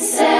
Say.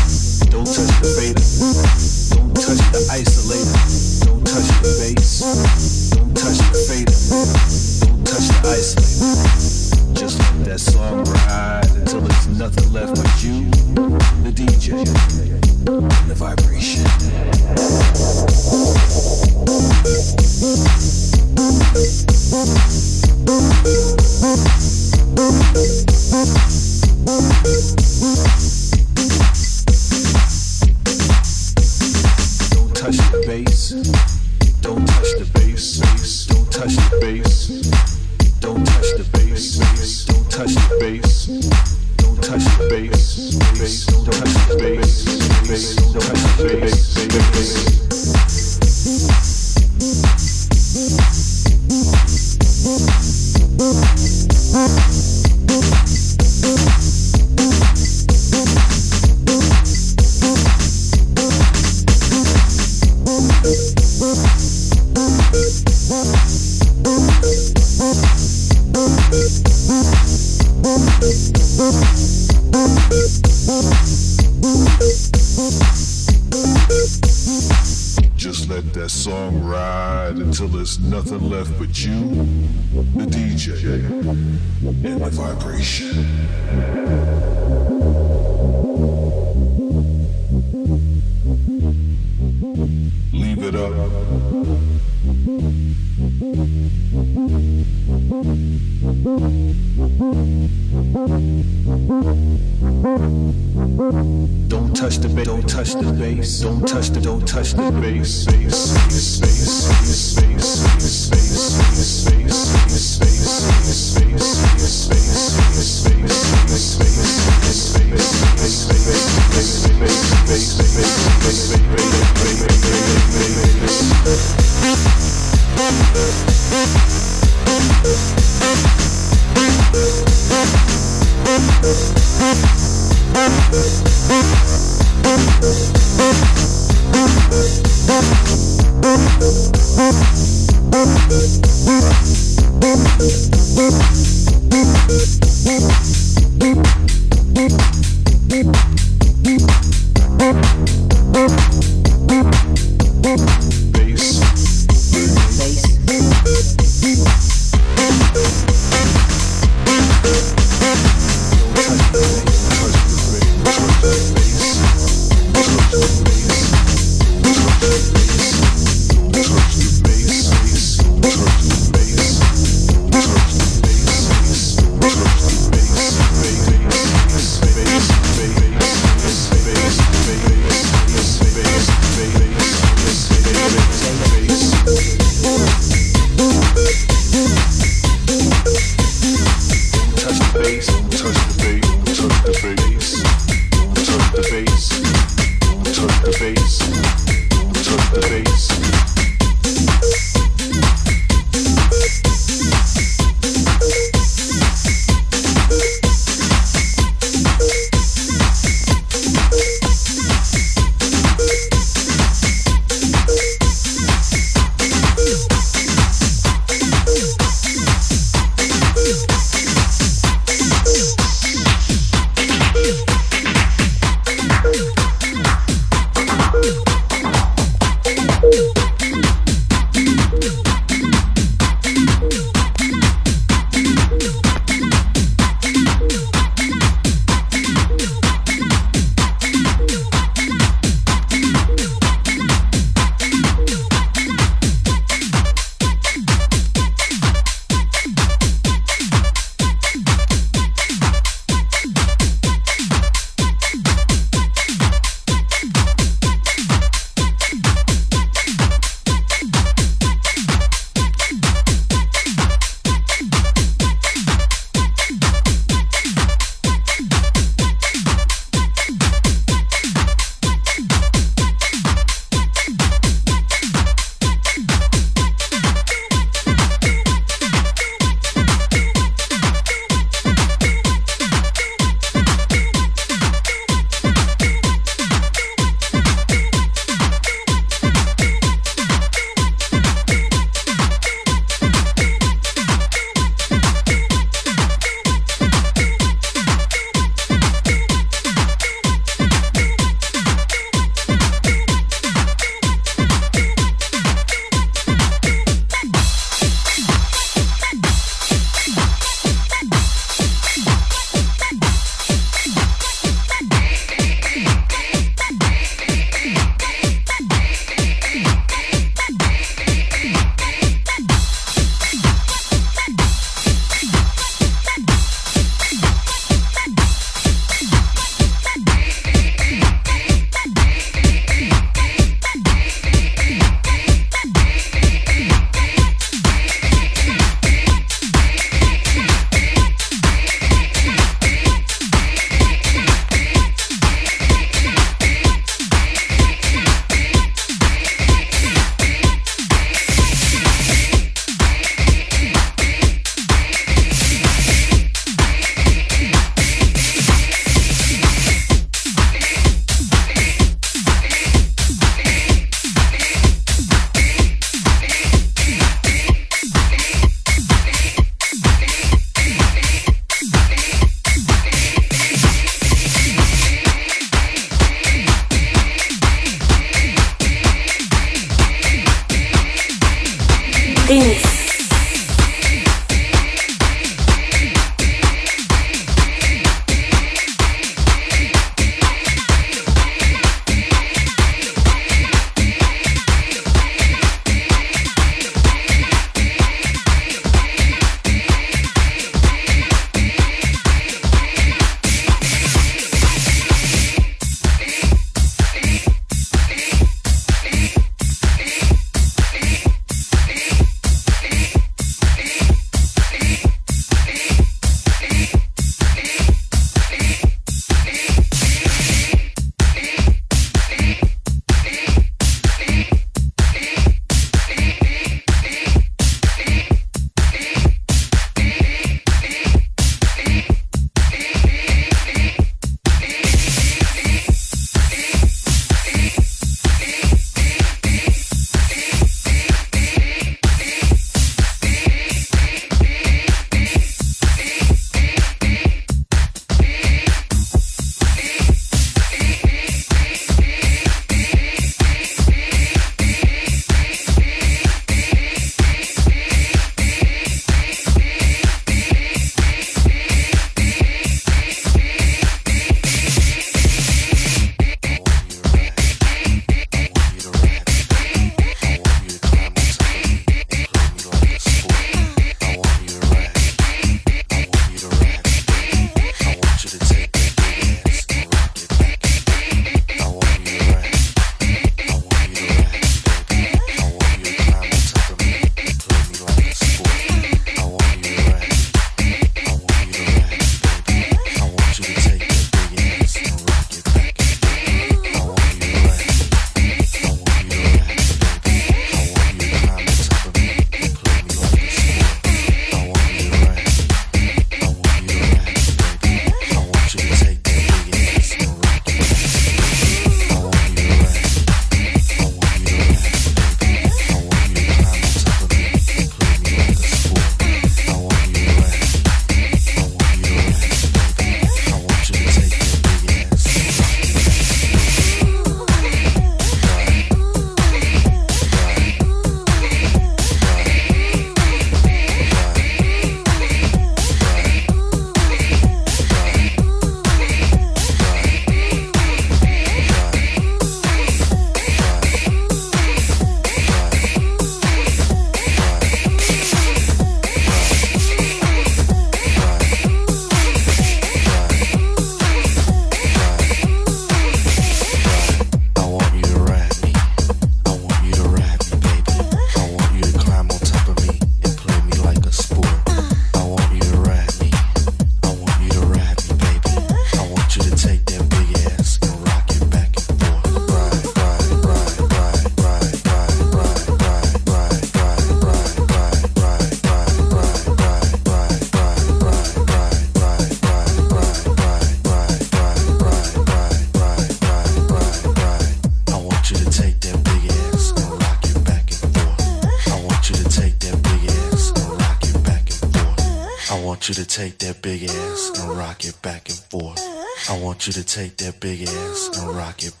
want you to take that big ass and rock it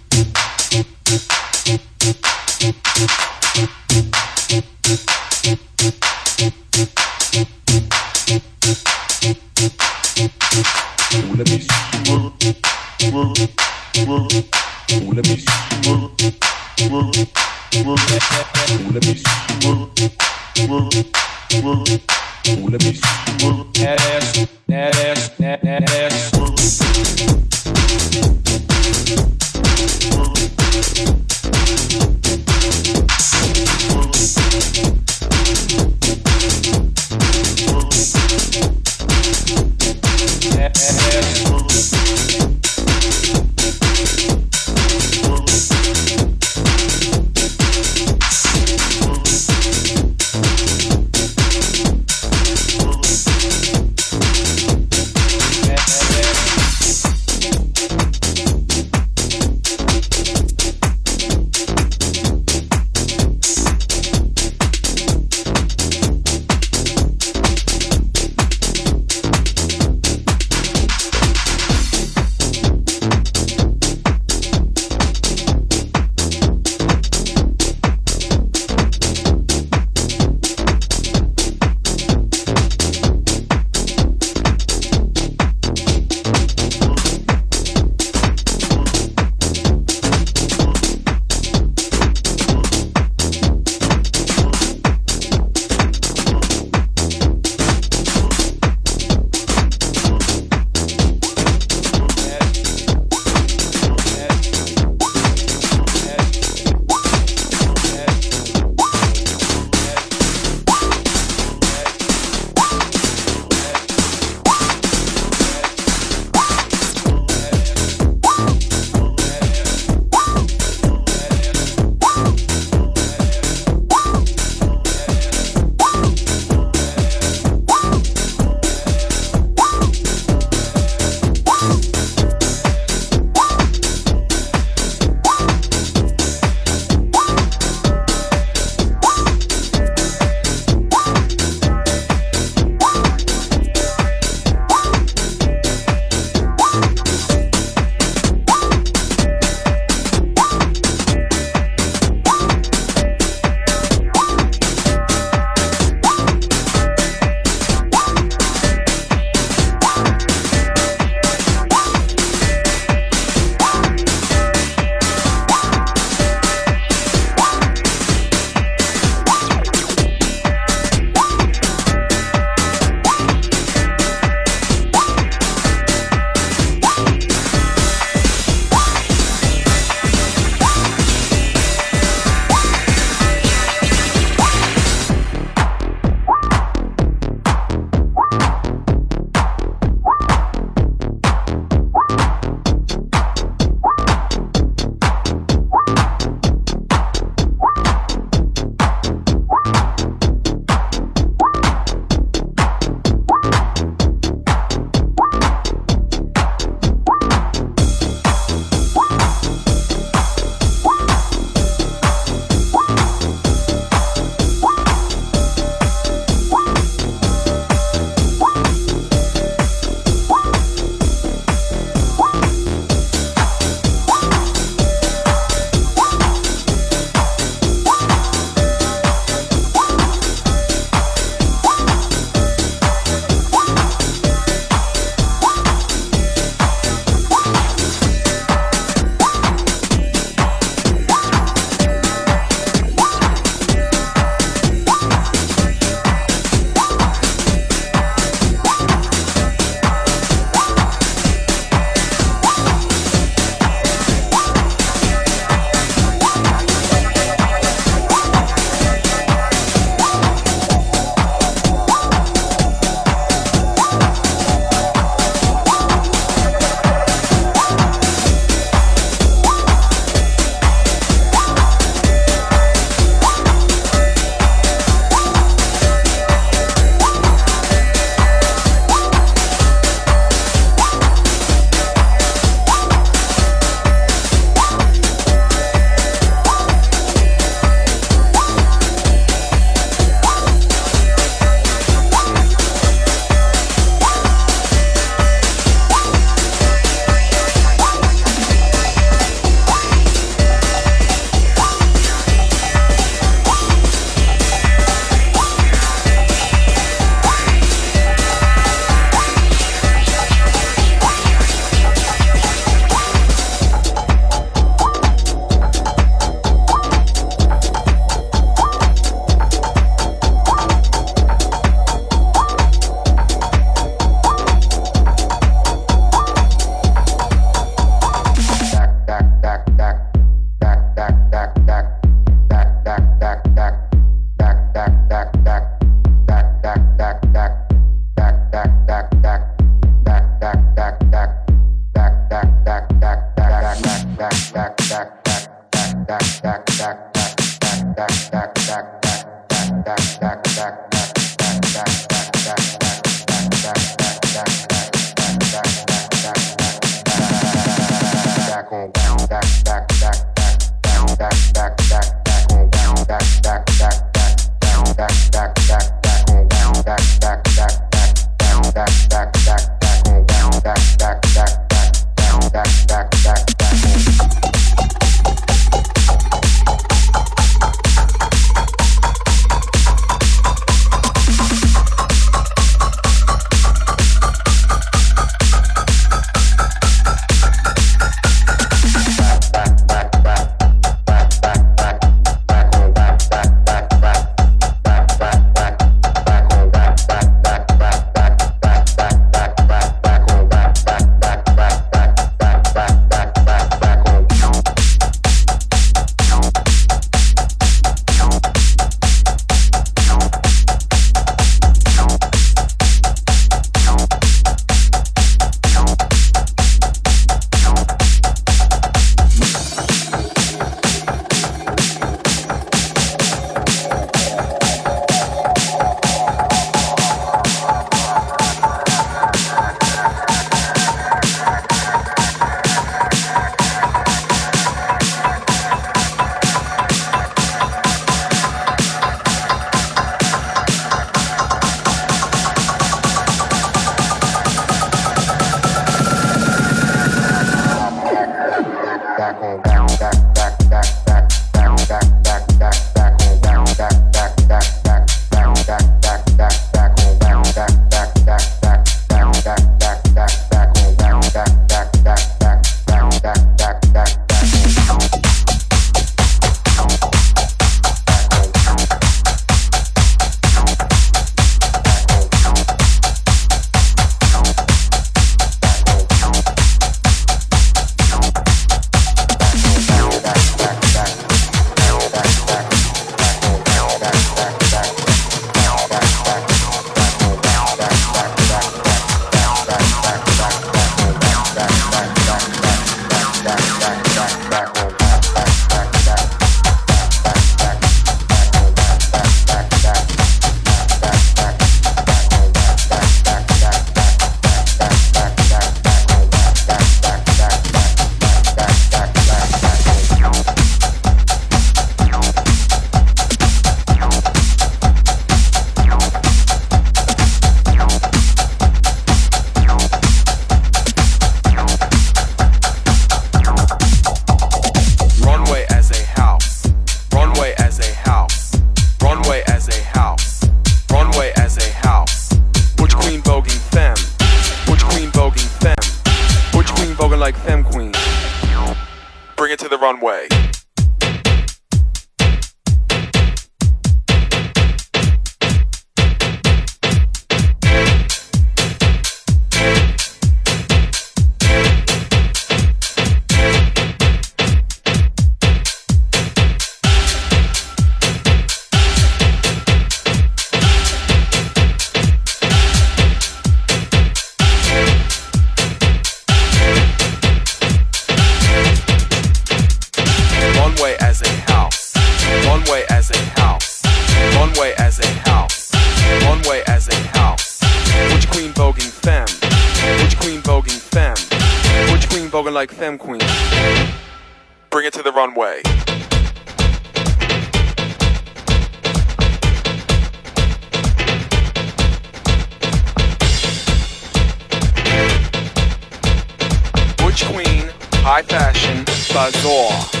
my Fashion Bazaar.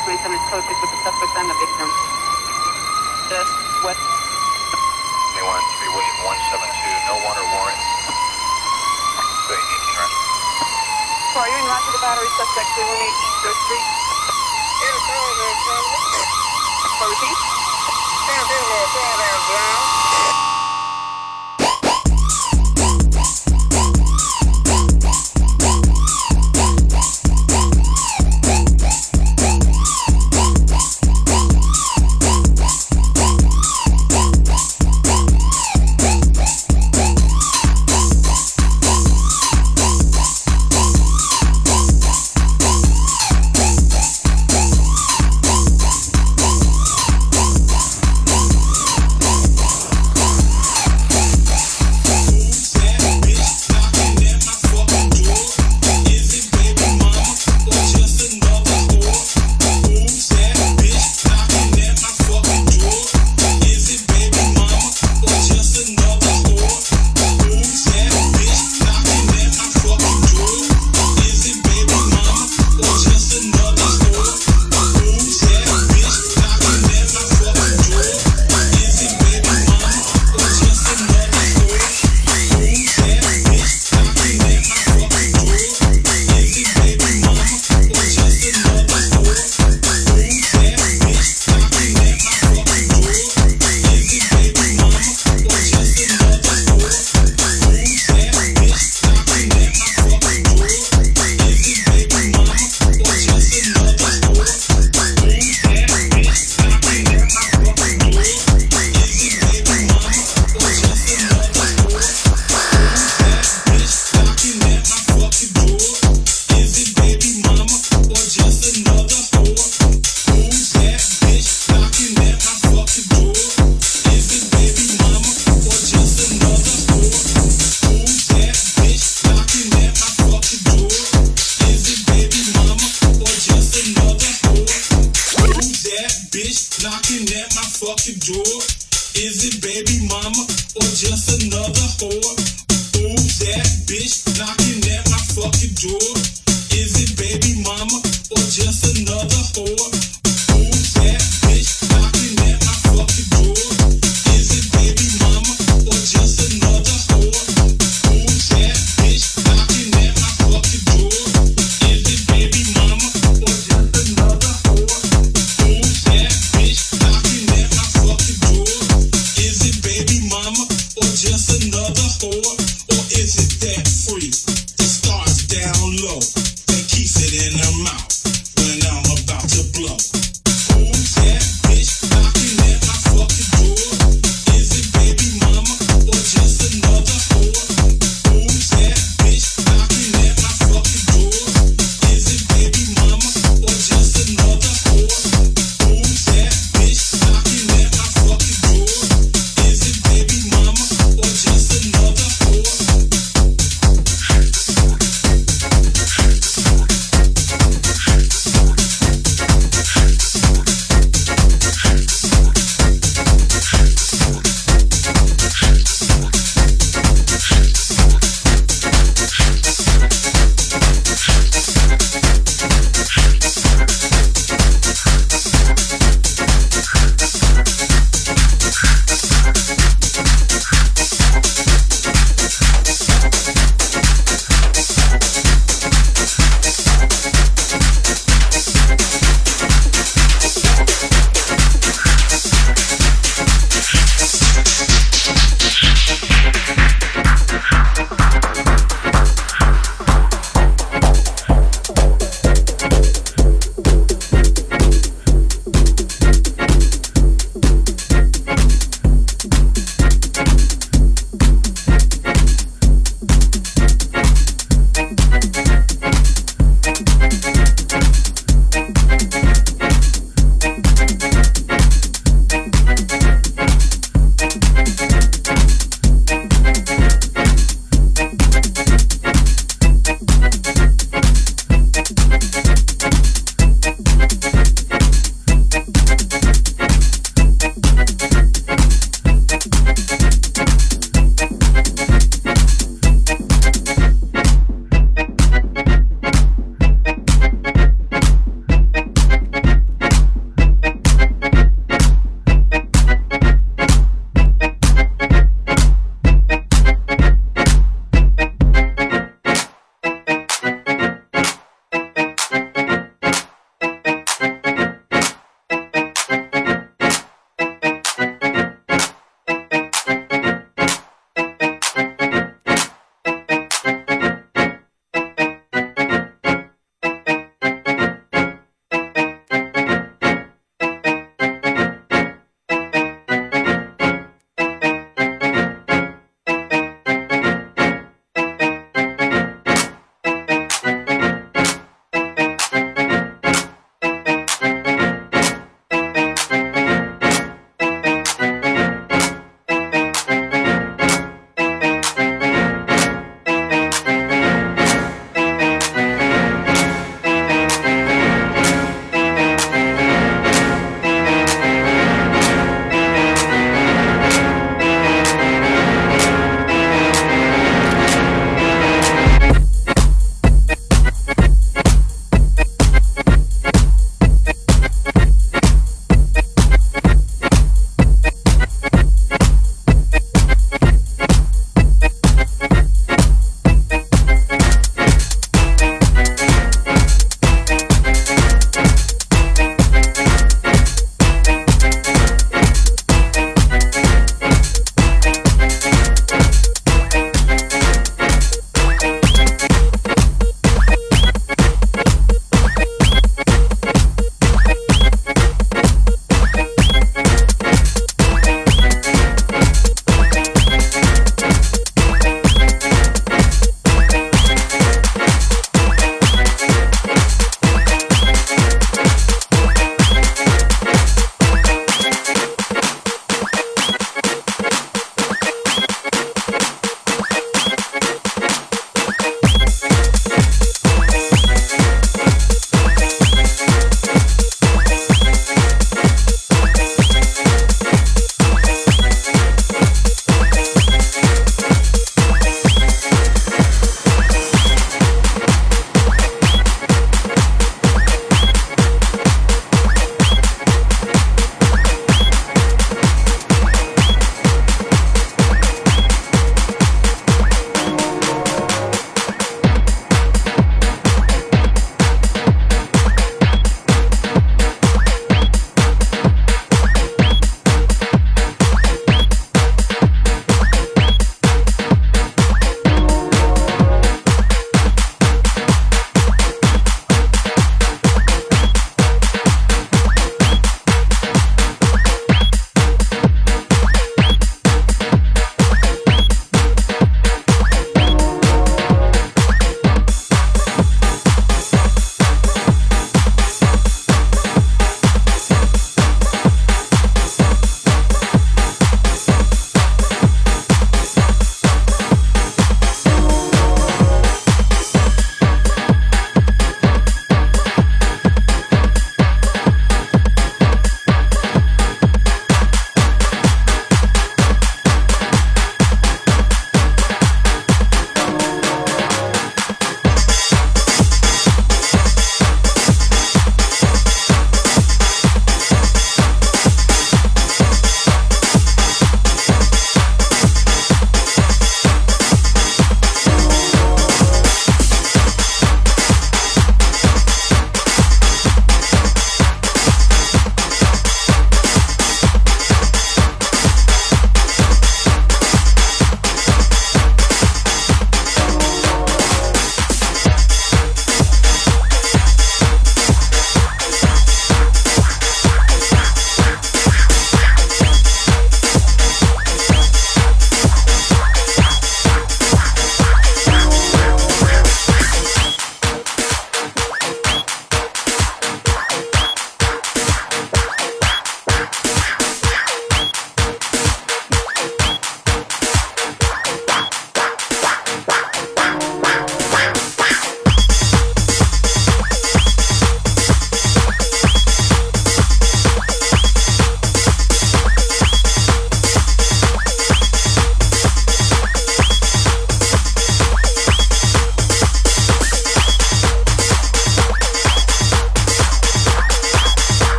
situation is perfect.